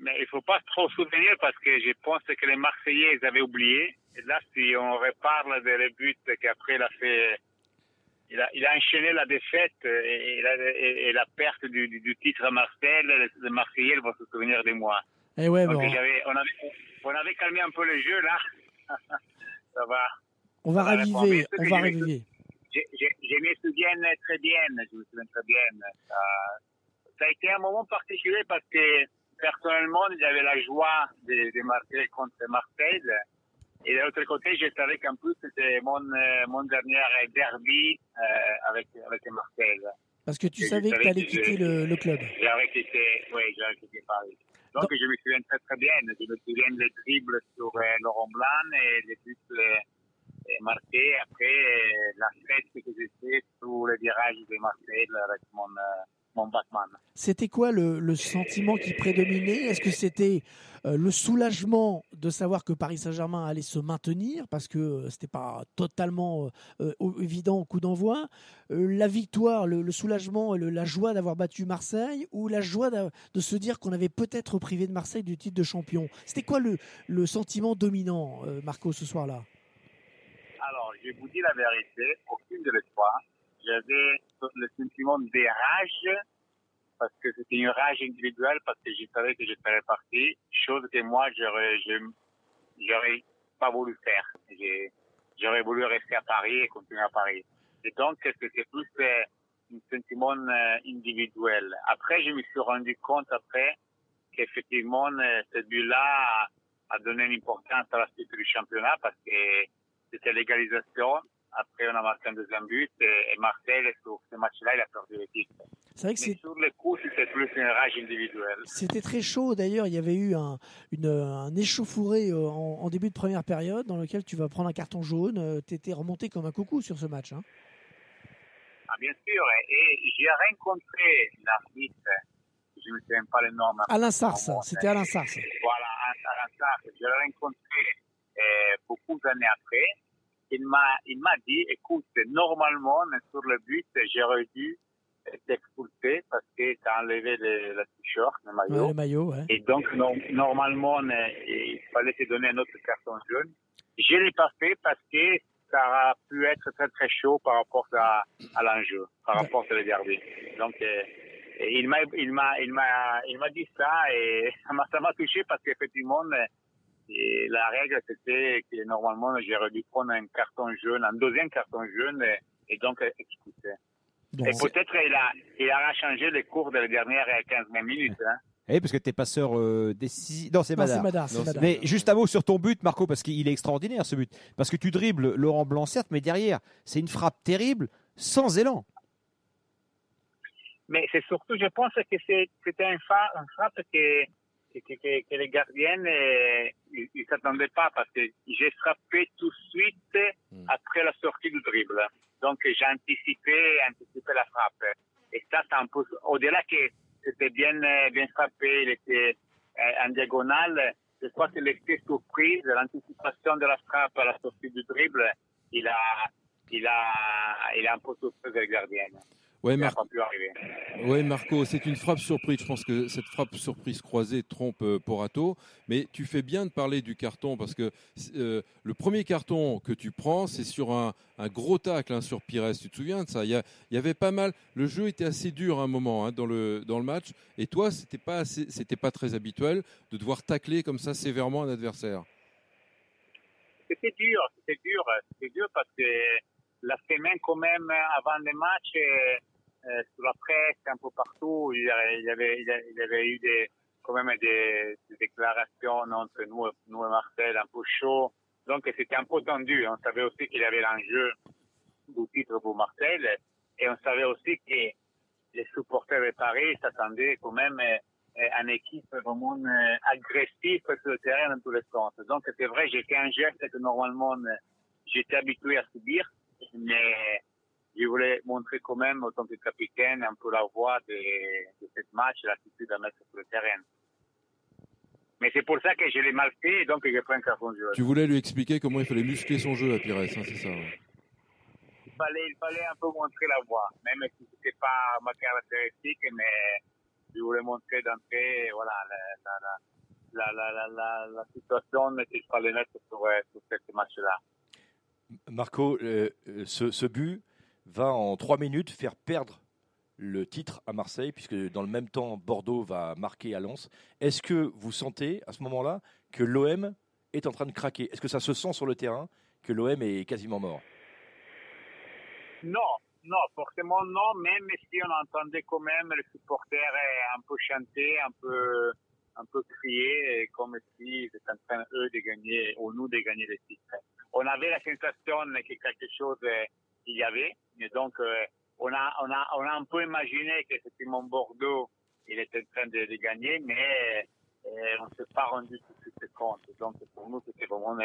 H: Mais il ne faut pas trop souvenir parce que je pense que les Marseillais ils avaient oublié. Et là, si on reparle des buts qu'après il a fait, il a, il a enchaîné la défaite et, la, et, la perte du, du, titre à Marseille, les Marseillais vont se souvenir de moi.
A: Et eh ouais,
H: Donc, on, avait, on avait calmé un peu le jeu là. Ça va.
A: On va raviver, on va raviver.
H: Je, je, je, me souviens très bien, je me souviens très bien. Ça, ça, a été un moment particulier parce que personnellement, j'avais la joie de, de marquer contre Marseille. Et de l'autre côté, je savais qu'en plus, c'était mon, euh, mon dernier derby euh, avec, avec Marseille.
A: Parce que tu savais que tu allais quitter le, le, club.
H: J'avais quitté, oui, j'avais quitté Paris. Donc, Donc, je me souviens très très bien. Je me souviens des dribbles sur euh, Laurent Blanc et les buts marqué après euh, la fête que j'ai fait sous le virage de Marseille avec mon, euh, mon Batman.
A: C'était quoi le, le, sentiment qui prédominait? Est-ce que c'était euh, le soulagement de savoir que Paris Saint-Germain allait se maintenir parce que c'était pas totalement évident au coup d'envoi, la victoire, le, le soulagement, la joie d'avoir battu Marseille ou la joie de se dire qu'on avait peut-être privé de Marseille du titre de champion? C'était quoi le, le sentiment dominant, Marco, ce soir-là?
H: Alors, je vous dis la vérité, aucune de les trois, j'avais le sentiment de rage, parce que c'était une rage individuelle, parce que je savais que je serais parti, chose que moi, j'aurais, j'aurais pas voulu faire. J'aurais voulu rester à Paris et continuer à Paris. Et donc, c'était plus euh, un sentiment euh, individuel. Après, je me suis rendu compte après qu'effectivement, euh, ce but-là a donné une importance à la suite du championnat parce que c'était l'égalisation. Après, on a marqué un deuxième but et, Marseille, sur ce match-là, il a perdu l'équipe.
A: C'est vrai que
H: Mais sur le coup, c'était plus une rage individuelle.
A: C'était très chaud. D'ailleurs, il y avait eu un, une, un échauffouré euh, en, début de première période dans lequel tu vas prendre un carton jaune. Euh, tu étais remonté comme un coucou sur ce match. Hein.
H: Ah, bien sûr. Et j'ai rencontré l'arbitre, je ne me souviens pas le nom.
A: Alain Sars, c'était Alain Sars.
H: Voilà, Alain Sars. Je l'ai rencontré euh, beaucoup d'années après, il m'a, il m'a dit, écoute, normalement, sur le but, j'aurais dû t'expulser parce que tu as enlevé le, le t-shirt, le maillot.
A: Ouais, le maillot ouais.
H: Et donc, normalement, il fallait te donner un autre carton jaune. Je l'ai pas fait parce que ça a pu être très très chaud par rapport à, à l'enjeu, par rapport à le derby. Donc, euh, il m'a, il m'a, il m'a, il m'a dit ça et ça m'a touché parce qu'effectivement, et la règle, c'était que normalement, j'aurais dû prendre un carton jaune, un deuxième carton jaune, et, donc expliquer. et peut-être il a, il a changé les cours de la dernière 15 minutes. Hein.
C: Oui, parce que t'es passeur euh, décisif. Non, c'est Madar. Mais juste un mot sur ton but, Marco, parce qu'il est extraordinaire ce but. Parce que tu dribbles Laurent Blanc, certes, mais derrière, c'est une frappe terrible, sans élan.
H: Mais c'est surtout, je pense que c'était un, un frappe qui que, que, que les gardiens euh, ils s'attendaient pas parce que j'ai frappé tout de suite mm. après la sortie du dribble. Donc j'ai anticipé, anticipé la frappe. Et ça, peu au-delà que c'était bien euh, bien frappé, il était euh, en diagonale. Je crois que l'effet surprise, l'anticipation de la frappe à la sortie du dribble, il a il a il a un peu surpris les gardiens.
B: Ouais, ouais, Marco, c'est une frappe surprise. Je pense que cette frappe surprise croisée trompe euh, Porato. Mais tu fais bien de parler du carton parce que euh, le premier carton que tu prends, c'est sur un, un gros tacle hein, sur Pires. Tu te souviens de ça? Il y, il y, avait pas mal. Le jeu était assez dur à un moment hein, dans, le, dans le match. Et toi, c'était pas c'était pas très habituel de devoir tacler comme ça sévèrement un adversaire.
H: C'était dur, c'était dur, c'était dur parce que la semaine quand même avant le match euh, sur la presse, un peu partout, il y avait, il avait, il avait eu des, quand même des, des, déclarations entre nous, nous et Marcel un peu chaud. Donc c'était un peu tendu. On savait aussi qu'il y avait l'enjeu du titre pour Marcel et on savait aussi que les supporters de Paris s'attendaient quand même euh, à une équipe vraiment euh, agressive sur le terrain dans tous les sens. Donc c'est vrai, j'ai fait un geste que normalement j'étais habitué à subir, mais je voulais montrer quand même, en tant que capitaine, un peu la voie de, de ce match, l'attitude à mettre sur le terrain. Mais c'est pour ça que je l'ai mal fait, donc je prends un carton jaune.
B: Tu voulais lui expliquer comment il fallait muscler son jeu à Pires, hein, c'est ça
H: fallait, il fallait un peu montrer la voie, même si c'était pas ma caractéristique, mais je voulais montrer d'entrée, voilà, la, la, la, la, la, la situation qu'il fallait mettre sur, euh, sur ce match-là.
D: Marco, euh, euh, ce, ce but va en trois minutes faire perdre le titre à Marseille, puisque dans le même temps, Bordeaux va marquer à Lens. Est-ce que vous sentez à ce moment-là que l'OM est en train de craquer? Est-ce que ça se sent sur le terrain que l'OM est quasiment mort?
H: Non, non, forcément non, même si on entendait quand même les supporters un peu chanter, un peu, un peu crier, comme si c'était en train eux de gagner, ou nous de gagner le titre. On avait la sensation que quelque chose euh, il y avait, donc euh, on a, on a, on a un peu imaginé que effectivement Bordeaux, il était en train de, de gagner, mais euh, on ne s'est pas rendu tout de suite compte. Donc pour nous, c'était vraiment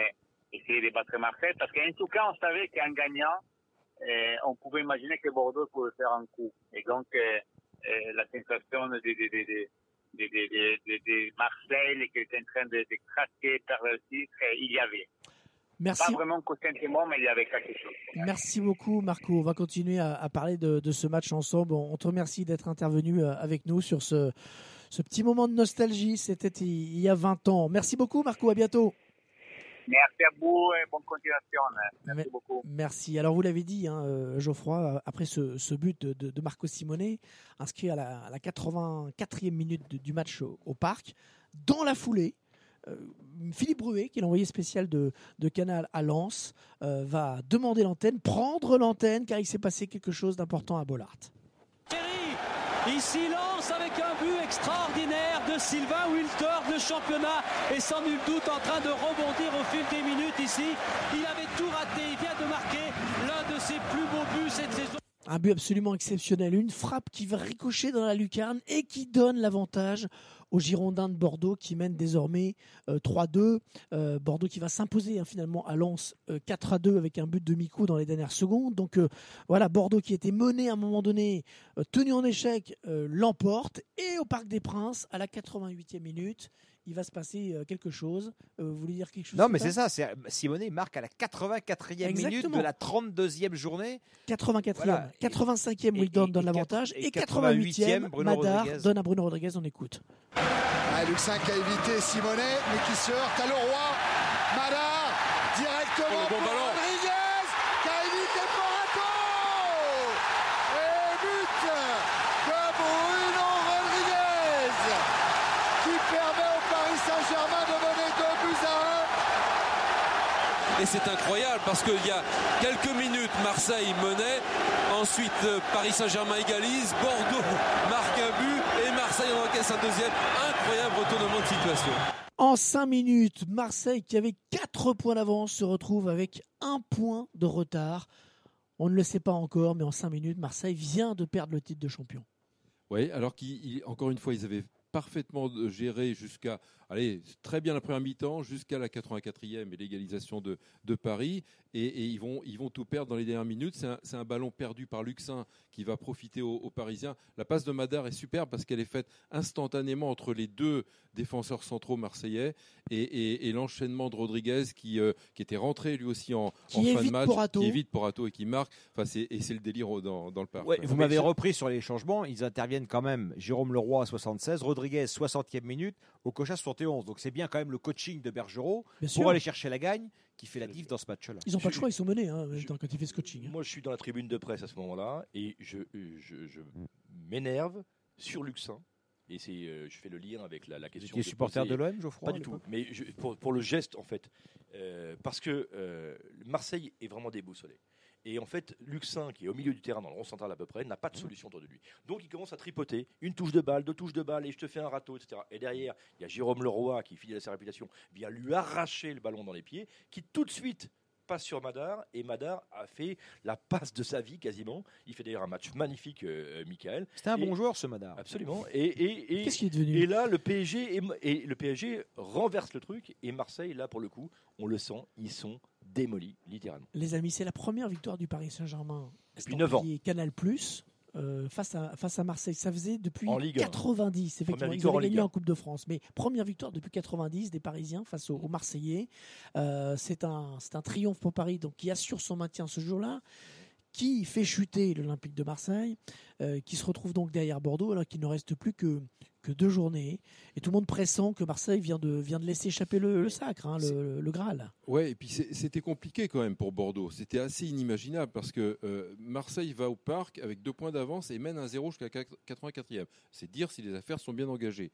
H: essayer de battre Marseille, parce qu'en tout cas, on savait qu'en gagnant, euh, on pouvait imaginer que Bordeaux pouvait faire un coup. Et donc, la sensation de, de, de, de, Marseille qui était en train de, de craquer par le titre, il y avait.
A: Merci.
H: Pas vraiment consentement, mais il y avait quelque chose.
A: Merci beaucoup, Marco. On va continuer à, à parler de, de, ce match ensemble. On te remercie d'être intervenu euh, avec nous sur ce, ce petit moment de nostalgie. C'était il y a 20 ans. Merci beaucoup, Marco. À bientôt.
H: Merci à vous et bonne continuation. Merci
A: Mais,
H: beaucoup.
A: Merci. Alors, vous l'avez dit, hein, Geoffroy, après ce, ce but de, Marco Simone, inscrit à la, à la 84e minute du match au, au parc, dans la foulée, euh, Philippe Bruet, qui est l'envoyé spécial de, Canal à Lens, euh, va demander l'antenne, prendre l'antenne, car il s'est passé quelque chose d'important à Bollard.
I: Ici Lens avec un but extraordinaire de Sylvain Wilter, le championnat est sans nul doute en train de rebondir au fil des minutes ici. Il avait tout raté, il vient de marquer l'un de ses plus beaux buts cette saison.
A: Un but absolument exceptionnel, une frappe qui va ricocher dans la lucarne et qui donne l'avantage aux Girondins de Bordeaux qui mènent désormais euh, 3-2. Euh, Bordeaux qui va s'imposer hein, finalement à Lens euh, 4-2 avec un but de Mico dans les dernières secondes. Donc euh, voilà, Bordeaux qui était mené à un moment donné, euh, tenu en échec, euh, l'emporte. Et au Parc des Princes, à la 88e minute, il va se passer quelque chose. Euh, vous voulez dire quelque chose
C: Non, mais c'est ça. Simone marque à la 84e
A: Exactement.
C: minute de la 32e journée.
A: 84e, voilà. 85e, il donne, donne l'avantage. Et, 88e, Bruno Madar Rodriguez. donne à Bruno Rodriguez. On écoute.
E: Ah, Luxin qui a évité Simonet, mais qui se heurte à Leroy. Madar, directement
F: oh, bon
E: pour
F: ballon.
E: Rodriguez, qui a évité Porato. Et but de Bruno Rodriguez, qui permet au Paris Saint-Germain de mener 2 buts à 1.
F: Et c'est incroyable parce qu'il y a quelques minutes, Marseille menait. Ensuite, euh, Paris Saint-Germain égalise. Bordeaux marque un but. Et Marseille en encaisse un deuxième. Incroyable retournement de situation.
A: En 5 minutes, Marseille, qui avait 4 points d'avance, se retrouve avec un point de retard. On ne le sait pas encore, mais en 5 minutes, Marseille vient de perdre le titre de champion.
B: Oui, alors qu'encore une fois, ils avaient parfaitement géré jusqu'à, allez, très bien la première mi-temps, jusqu'à la 84e et l'égalisation de, de Paris. Et, et, ils, vont, ils vont tout perdre dans les dernières minutes. C'est un, un, ballon perdu par Luxin qui va profiter aux, aux Parisiens. La passe de Madar est superbe parce qu'elle est faite instantanément entre les deux défenseurs centraux marseillais et, et, et l'enchaînement de Rodriguez qui, euh, qui était rentré lui aussi en,
A: qui
B: en fin de match,
A: Porato.
B: qui évite Porato et qui marque. Enfin, et c'est le délire dans, dans le parc.
C: Ouais, vous m'avez repris sur les changements. Ils interviennent quand même. Jérôme Leroy à 76, Rodriguez 60e minute, Okocha 71. Donc c'est bien quand même le coaching de Bergerot
A: Bien
C: pour
A: sûr.
C: aller chercher la gagne qui fait la diff dans ce match-là.
A: Ils n'ont pas le choix, ils sont menés hein, quand il fait ce coaching. hein.
D: Moi, je suis dans la tribune de presse à ce moment-là et je, je, je m'énerve sur Luxin. Et c'est, euh, je fais le lien avec la, la question.
C: Vous étiez supporter de l'OM, Geoffroy
D: Pas du tout. Mais je- pour, pour le geste, en fait, Euh, parce que euh, Marseille est vraiment déboussolé. Et en fait, Luxin, qui est au milieu du terrain, dans le rond central à peu près, n'a pas de solution autour de lui. Donc il commence à tripoter, une touche de balle, deux touches de balle, et je te fais un râteau, etc. Et derrière, il y a Jérôme Leroy, qui, fidèle à sa réputation, vient lui arracher le ballon dans les pieds, qui tout de suite passe sur Madar, et Madar a fait la passe de sa vie quasiment. Il fait d'ailleurs un match magnifique, euh, Michael.
C: C'était un
D: Et-
C: bon joueur, ce Madar.
D: Absolument. Et, et, et,
A: Qu'est-ce qu'il est devenu?
D: et là, le PSG, est- et le PSG renverse le truc, et Marseille, là, pour le coup, on le sent, ils sont démolis, littéralement.
A: Les amis, c'est la première victoire du Paris Saint-Germain
D: Depuis neuf ans.
A: estampillée Canal Plus euh, face, à, face à Marseille. Ça faisait depuis
D: En Ligue un.
A: 90, effectivement. Ils
D: en
A: avaient gagné
D: un.
A: en Coupe de France. Mais première victoire depuis 90 des Parisiens face aux, aux Marseillais. Euh, c'est un, un triomphe pour Paris donc, qui assure son maintien ce jour-là qui fait chuter l'Olympique de Marseille, euh, qui se retrouve donc derrière Bordeaux alors qu'il ne reste plus que, que deux journées. Et tout le monde pressent que Marseille vient de, vient de laisser échapper le, le sacre, hein, le, le Graal.
B: Ouais, et puis c'était compliqué quand même pour Bordeaux. C'était assez inimaginable parce que euh, Marseille va au parc avec deux points d'avance et mène un 0 jusqu'à 84e. C'est dire si les affaires sont bien engagées.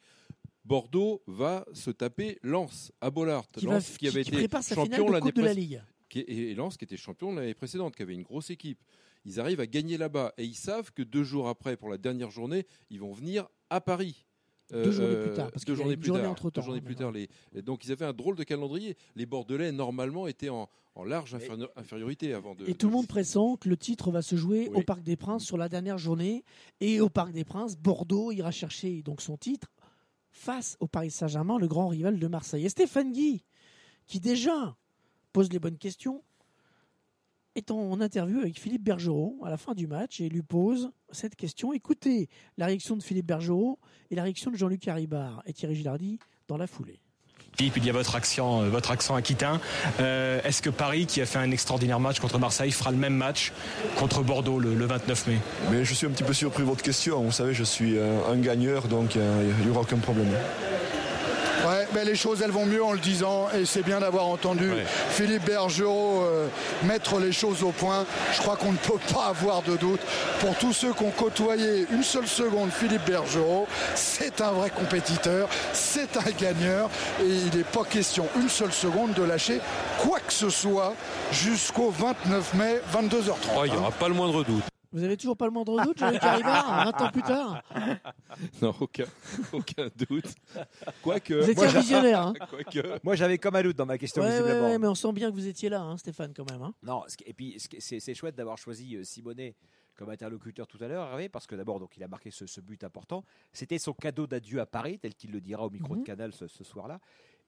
B: Bordeaux va se taper Lens à Bollard.
A: Qui, va-
B: qui avait
A: qui
B: été champion
A: de
B: l'année
A: Coupe de la. Ligue.
B: Et Lens qui était champion l'année précédente, qui avait une grosse équipe. Ils arrivent à gagner là-bas et ils savent que deux jours après, pour la dernière journée, ils vont venir à Paris. Euh,
A: Deux journées plus tard, parce
B: deux
A: a
B: journées plus
A: journée
B: tard.
A: entre-temps,
B: Deux journées
A: hein,
B: plus tard. Les, et donc ils avaient un drôle de calendrier. Les Bordelais normalement étaient en, en large inféri- infériorité avant de.
A: Et tout le monde pressent que le titre va se jouer
B: Oui.
A: au Parc des Princes sur la dernière journée. Et au Parc des Princes, Bordeaux ira chercher donc son titre face au Paris Saint-Germain, le grand rival de Marseille. Et Stéphane Guy, qui déjà pose les bonnes questions, est en interview avec Philippe Bergerot à la fin du match et lui pose cette question. Écoutez la réaction de Philippe Bergerot et la réaction de Jean-Luc Haribard et Thierry Gilardi dans la foulée.
J: Philippe, il y a votre accent, euh, votre accent aquitain. Euh, Est-ce que Paris, qui a fait un extraordinaire match contre Marseille, fera le même match contre Bordeaux le, le 29 mai?
K: Mais je suis un petit peu surpris de votre question. Vous savez, je suis euh, un gagneur, donc euh, il n'y aura aucun problème.
L: Ouais, mais les choses elles vont mieux en le disant et c'est bien d'avoir entendu Philippe Bergerot euh, mettre les choses au point. Je crois qu'on ne peut pas avoir de doute. Pour tous ceux qui ont côtoyé une seule seconde Philippe Bergerot, c'est un vrai compétiteur, c'est un gagneur et il n'est pas question une seule seconde de lâcher quoi que ce soit jusqu'au 29 mai 22h30.
F: Oh, il n'y aura pas le moindre doute.
A: Vous avez toujours pas le moindre doute, Jean-Luc Haribard, 20 ans plus tard
B: Non, aucun, aucun doute. Quoique.
A: Vous étiez
B: moi,
A: un visionnaire. Hein
B: Quoique.
C: Moi, j'avais comme un doute dans ma question,
A: Ouais,
C: visiblement.
A: ouais, mais on sent bien que vous étiez là, hein, Stéphane, quand même. hein.
C: Non, et puis c'est c'est chouette d'avoir choisi euh, Simonet comme interlocuteur tout à l'heure, Hervé, parce que d'abord, donc il a marqué ce, ce but important. C'était son cadeau d'adieu à Paris, tel qu'il le dira au micro
A: Mhm.
C: de Canal ce, ce soir-là.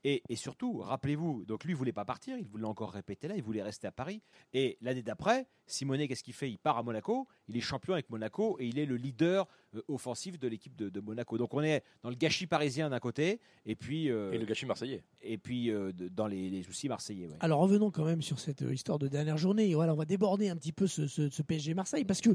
C: Et, et surtout, rappelez-vous, donc lui, il voulait pas partir, il voulait encore répéter là, il voulait rester à Paris. Et l'année d'après, Simonet, qu'est-ce qu'il fait? Il part à Monaco, il est champion avec Monaco et il est le leader euh, offensif de l'équipe de, de Monaco. Donc on est dans le gâchis parisien d'un côté, et puis euh,
D: Et le gâchis marseillais.
C: et puis euh, de- dans les, les soucis marseillais. ouais.
A: Alors revenons quand même sur cette histoire de dernière journée. Et Voilà, on va déborder un petit peu ce, ce- ce PSG Marseille parce que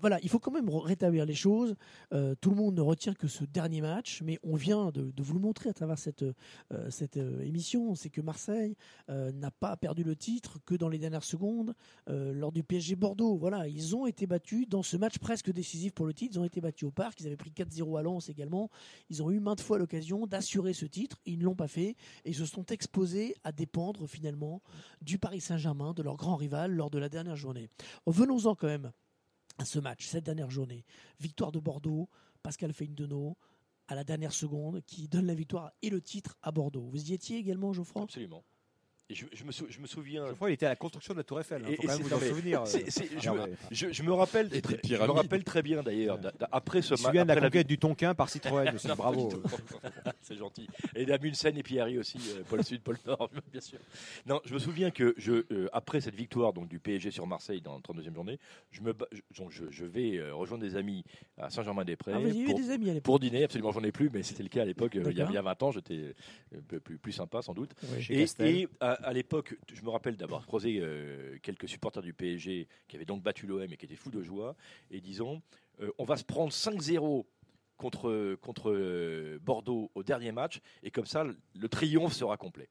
A: voilà, il faut quand même rétablir les choses. Euh, tout le monde ne retient que ce dernier match, mais on vient de, de vous le montrer à travers cette, euh, cette euh, émission, c'est que Marseille euh, n'a pas perdu le titre que dans les dernières secondes euh, lors du PSG Bordeaux. Voilà, ils ont été battus dans ce match presque décisif pour le titre. Ils ont été battus au parc. Ils avaient pris 4-0 à Lens également. Ils ont eu maintes fois l'occasion d'assurer ce titre. Ils ne l'ont pas fait et se sont exposés à dépendre finalement du Paris Saint-Germain, de leur grand rival, lors de la dernière journée. Venons-en quand même à ce match, cette dernière journée. Victoire de Bordeaux, Pascal Feindeno à la dernière seconde qui donne la victoire et le titre à Bordeaux. Vous y étiez également, Geoffroy?
D: Absolument. Je, je me, sou- je me souviens.
C: Je crois qu'il était à la construction de la Tour Eiffel. Il
D: Et-
C: faut
D: et
C: quand même
D: c'est-
C: vous en souvenir. euh,
D: je, me rappelle,
B: Et des
D: je me rappelle très bien d'ailleurs, d'a- d'a- après ce
C: Je me
D: match.
C: souviens de la
D: la
C: conquête du Tonkin par Citroën aussi.
D: Non,
C: Bravo.
D: C'est gentil. Et d'Amundsen et Pierry aussi, euh, pôle sud, pôle nord, bien sûr. Non, je me souviens que je, euh, après cette victoire donc du PSG sur Marseille dans la 32e journée, je, me, ba- je, donc je, je vais euh, rejoindre des amis à Saint-Germain-des-Prés
A: Ah,
D: pour,
A: des amis à l'époque
D: pour dîner. Absolument, j'en ai plus, mais c'était le cas à l'époque. il, y a,
A: D'accord.
D: il y a 20 ans, j'étais un peu plus, plus sympa sans doute. Et à, l'époque, je me rappelle d'avoir croisé euh, quelques supporters du PSG qui avaient donc battu l'OM et qui étaient fous de joie. Et disons, euh, on va se prendre 5-0 contre, contre euh, Bordeaux au dernier match. Et comme ça, le, triomphe sera complet.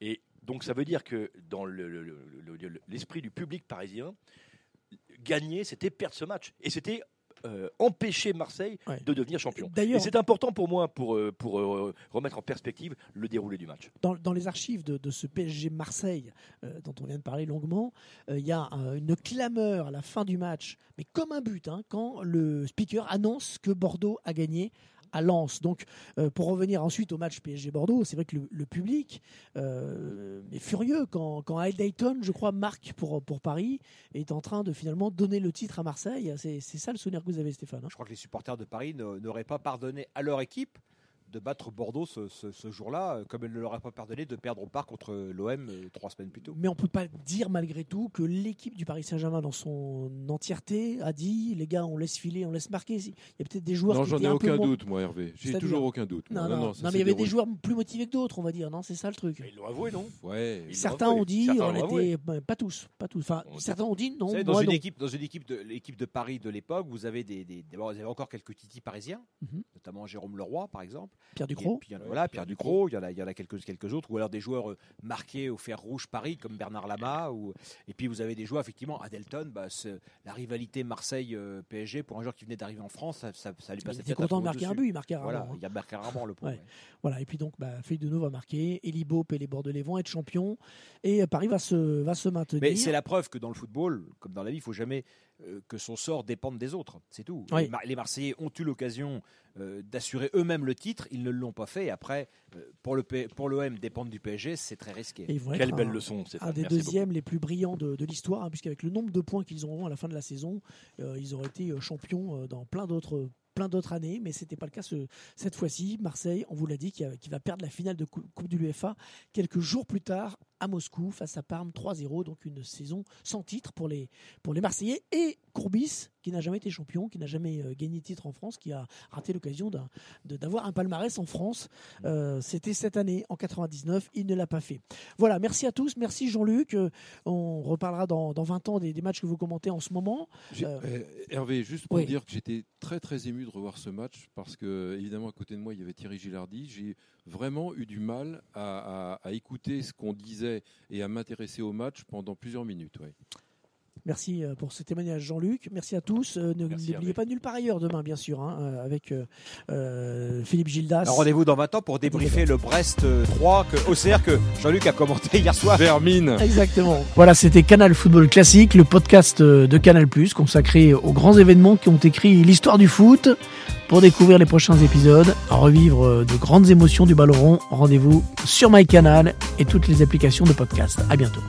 D: Et donc, ça veut dire que dans le- le- le- le- le- l'esprit du public parisien, gagner, c'était perdre ce match. Et c'était euh, empêcher Marseille
A: Ouais.
D: de devenir champion. Et c'est important pour moi pour, euh, pour euh, remettre en perspective le déroulé du match.
A: dans, dans les archives de, de ce PSG Marseille euh, dont on vient de parler longuement, il y a une clameur à la fin du match, mais comme un but, hein, quand le speaker annonce que Bordeaux a gagné à Lens. Donc, euh, pour revenir ensuite au match PSG Bordeaux, c'est vrai que le, public euh, est furieux quand, quand Al Dayton, je crois, marque pour, pour Paris, est en train de finalement donner le titre à Marseille. C'est ça le souvenir que vous avez, Stéphane. hein?
C: Je crois que les supporters de Paris n'auraient pas pardonné à leur équipe de battre Bordeaux ce, ce- ce jour-là, euh, comme elle ne leur a pas pardonné de perdre au parc contre l'OM euh, trois semaines plus tôt.
A: Mais on peut pas dire malgré tout que l'équipe du Paris Saint-Germain dans son entièreté a dit les gars on laisse filer, on laisse marquer. Il y a peut-être des joueurs
B: Non,
A: qui
B: j'en ai aucun
A: moins-
B: doute, moi, Hervé. J'ai toujours aucun doute.
A: Non, non,
B: Non,
A: mais il y avait des joueurs plus motivés que d'autres, on va dire. Non, c'est ça le truc.
D: Ils l'ont avoué, non?
B: Ouais.
A: Certains ont dit,
D: Certains
A: on était pas tous, pas tous. Enfin, certains ont dit non.
C: Savez, dans
A: moi,
C: une
A: non.
C: équipe, dans une équipe de l'équipe de Paris de l'époque, vous avez des, vous avez encore quelques titis parisiens,
A: Mhm.
C: notamment Jérôme Leroy par exemple.
A: Pierre Ducrot.
C: puis, il y en a- voilà, Pierre Ducrot. Il y en a, il y en a quelques, quelques autres, ou alors des joueurs euh, marqués au fer rouge Paris comme Bernard Lama. Ou, et puis vous avez des joueurs effectivement Adelton. Bah, c'est- la rivalité Marseille-PSG pour un joueur qui venait d'arriver en France, ça, ça, ça lui
A: Il
C: passait
A: était
C: peut-être un
A: content de marquer un but, il marquait rarement.
C: Voilà,
A: hein.
C: il a marqué rarement le.
A: Ouais.
C: ouais.
A: Voilà, et puis donc, bah, Feuille de va marquer, Eli Bope et les Bordelais vont être champions, et euh, Paris va se, va se maintenir.
C: Mais c'est la preuve que dans le football, comme dans la vie, il faut jamais euh, que son sort dépende des autres. C'est tout.
A: Oui.
C: Les, Mar- les Marseillais ont eu l'occasion euh, d'assurer eux-mêmes le titre, ils ne l'ont pas fait. Et après, euh, pour le P- pour l'OM dépendre du PSG, c'est très risqué.
A: Et
D: Quelle belle
A: un-
D: leçon,
A: un
D: Stéphane.
A: des
D: Merci beaucoup.
A: deuxièmes les plus brillants de, de l'histoire, hein, puisqu'avec le nombre de points qu'ils auront à la fin de la saison, euh, ils auraient été euh, champions euh, dans plein d'autres plein d'autres années, mais c'était pas le cas ce- cette fois-ci. Marseille, on vous l'a dit, qui, a- qui va perdre la finale de Cou- Coupe de l'UEFA quelques jours plus tard à Moscou face à Parme 3-0, donc une saison sans titre pour les, pour les Marseillais et Courbis qui n'a jamais été champion, qui n'a jamais euh, gagné titre en France, qui a raté l'occasion d'avoir un palmarès en France. Euh, C'était cette année, en 99, il ne l'a pas fait. Voilà, merci à tous, merci Jean-Luc. Euh, On reparlera dans, dans 20 ans des, des matchs que vous commentez en ce moment.
B: Hervé, juste pour
A: oui.
B: dire que j'étais très très ému de revoir ce match parce que évidemment à côté de moi il y avait Thierry Gilardi. J'ai vraiment eu du mal à, écouter ce qu'on disait et à m'intéresser au match pendant plusieurs minutes.
A: Merci euh, pour ce témoignage, Jean-Luc. Merci à tous. Euh, N'oubliez pas nulle part ailleurs demain, bien sûr, hein, euh, avec euh, Philippe Gildas.
C: Rendez-vous dans 20 ans pour débriefer le Brest euh, 3 que OCR que Jean-Luc a commenté hier soir.
B: Vermine.
A: Exactement. Voilà, c'était Canal Football Classique, le podcast de Canal+, consacré aux grands événements qui ont écrit l'histoire du foot. Pour découvrir les prochains épisodes, revivre de grandes émotions du ballon rond, rendez-vous sur MyCanal et toutes les applications de podcast. À bientôt.